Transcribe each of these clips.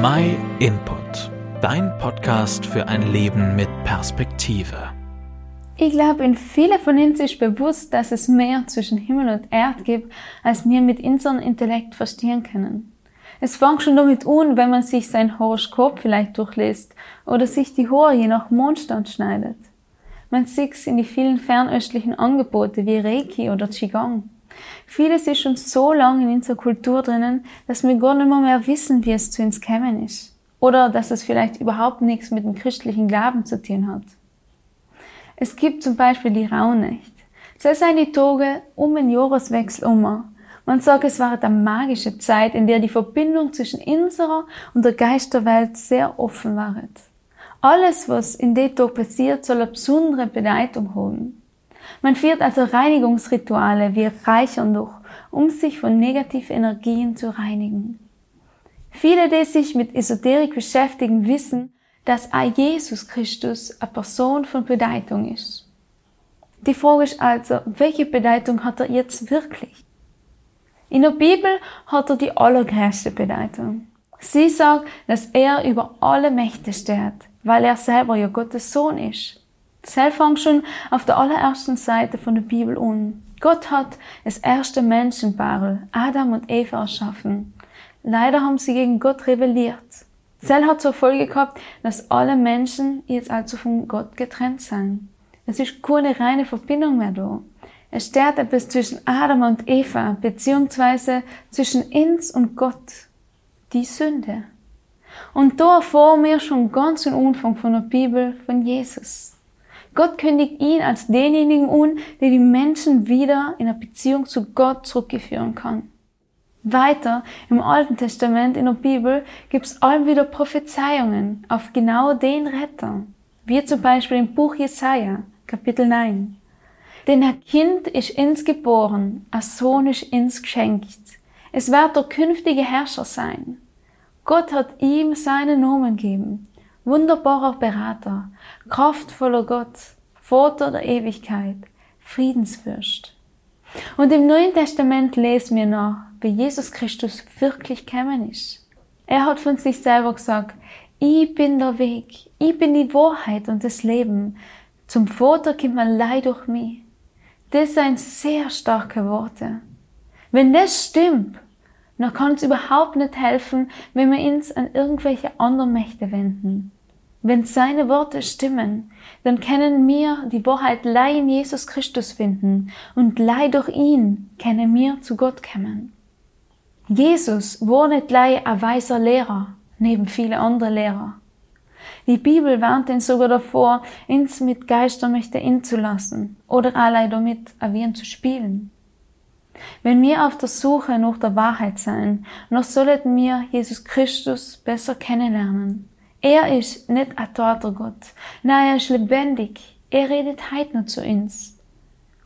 My Input, dein Podcast für ein Leben mit Perspektive. Ich glaube, in viele von uns ist bewusst, dass es mehr zwischen Himmel und Erd gibt, als wir mit unserem Intellekt verstehen können. Es fängt schon damit an, wenn man sich sein Horoskop vielleicht durchliest oder sich die Haare je nach Mondstand schneidet. Man sieht es in die vielen fernöstlichen Angebote wie Reiki oder Qigong. Vieles ist schon so lange in unserer Kultur drinnen, dass wir gar nicht mehr, wissen, wie es zu uns gekommen ist. Oder dass es vielleicht überhaupt nichts mit dem christlichen Glauben zu tun hat. Es gibt zum Beispiel die Rauhnacht. Das sind die Tage um den Jahreswechsel um. Man sagt, es war eine magische Zeit, in der die Verbindung zwischen unserer und der Geisterwelt sehr offen war. Alles, was in dem Tag passiert, soll eine besondere Bedeutung haben. Man führt also Reinigungsrituale wie Reichern durch, um sich von negativen Energien zu reinigen. Viele, die sich mit Esoterik beschäftigen, wissen, dass auch Jesus Christus eine Person von Bedeutung ist. Die Frage ist also, welche Bedeutung hat er jetzt wirklich? In der Bibel hat er die allergrößte Bedeutung. Sie sagt, dass er über alle Mächte steht, weil er selber ja Gottes Sohn ist. Schon auf der allerersten Seite von der Bibel an. Gott hat das erste Menschenpaar, Adam und Eva, erschaffen. Leider haben sie gegen Gott rebelliert. Zell hat zur Folge gehabt, dass alle Menschen jetzt also von Gott getrennt sind. Es ist keine reine Verbindung mehr da. Es steht etwas zwischen Adam und Eva, beziehungsweise zwischen uns und Gott. Die Sünde. Und da erfahren wir schon ganz am Anfang von der Bibel von Jesus. Gott kündigt ihn als denjenigen an, der die Menschen wieder in eine Beziehung zu Gott zurückführen kann. Weiter im Alten Testament in der Bibel gibt es allem wieder Prophezeiungen auf genau den Retter, wie zum Beispiel im Buch Jesaja, Kapitel 9. Denn ein Kind ist ins geboren, ein Sohn ist ins geschenkt. Es wird der künftige Herrscher sein. Gott hat ihm seinen Namen gegeben wunderbarer Berater, kraftvoller Gott, Vater der Ewigkeit, Friedensfürst. Und im Neuen Testament lesen wir noch, wie Jesus Christus wirklich gekommen ist. Er hat von sich selber gesagt, ich bin der Weg, ich bin die Wahrheit und das Leben. Zum Vater kommt man leid durch mich. Das sind sehr starke Worte. Wenn das stimmt, dann kann es überhaupt nicht helfen, wenn wir uns an irgendwelche anderen Mächte wenden. Wenn seine Worte stimmen, dann können wir die Wahrheit lei in Jesus Christus finden und lei durch ihn können wir zu Gott kommen. Jesus war nicht lei ein weiser Lehrer, neben viele andere Lehrer. Die Bibel warnt ihn sogar davor, uns mit Geistermächte inzulassen oder allein damit erwähnt zu spielen. Wenn wir auf der Suche nach der Wahrheit sein, noch sollten wir Jesus Christus besser kennenlernen er ist nicht ein toter Gott. Nein, er ist lebendig. Er redet heute noch zu uns.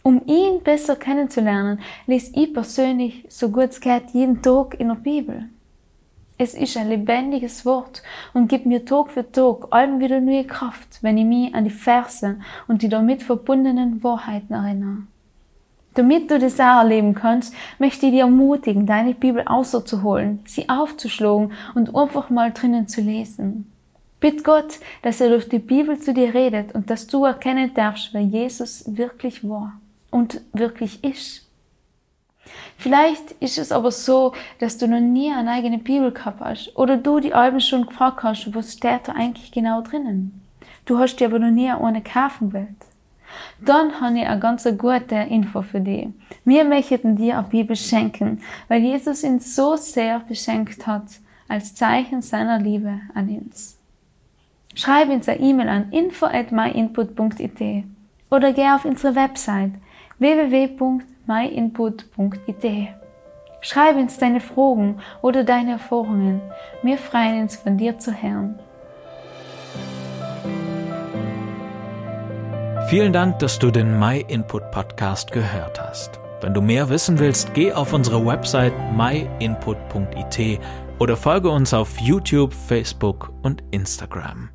Um ihn besser kennenzulernen, lese ich persönlich, so gut es geht, jeden Tag in der Bibel. Es ist ein lebendiges Wort und gibt mir Tag für Tag allem wieder neue Kraft, wenn ich mich an die Verse und die damit verbundenen Wahrheiten erinnere. Damit du das auch erleben kannst, möchte ich dir ermutigen, deine Bibel außerzuholen, sie aufzuschlagen und einfach mal drinnen zu lesen. Bitt Gott, dass er durch die Bibel zu dir redet und dass du erkennen darfst, wer Jesus wirklich war und wirklich ist. Vielleicht ist es aber so, dass du noch nie eine eigene Bibel gehabt hast oder du die Alben schon gefragt hast, was steht da eigentlich genau drinnen. Du hast dir aber noch nie eine kaufen wollt. Dann habe ich eine ganz gute Info für dich. Wir möchten dir eine Bibel schenken, weil Jesus ihn so sehr beschenkt hat, als Zeichen seiner Liebe an uns. Schreib uns eine E-Mail an info at myinput.it oder geh auf unsere Website www.myinput.it. Schreib uns deine Fragen oder deine Erfahrungen. Wir freuen uns, von dir zu hören. Vielen Dank, dass du den MyInput Podcast gehört hast. Wenn du mehr wissen willst, geh auf unsere Website myinput.it oder folge uns auf YouTube, Facebook und Instagram.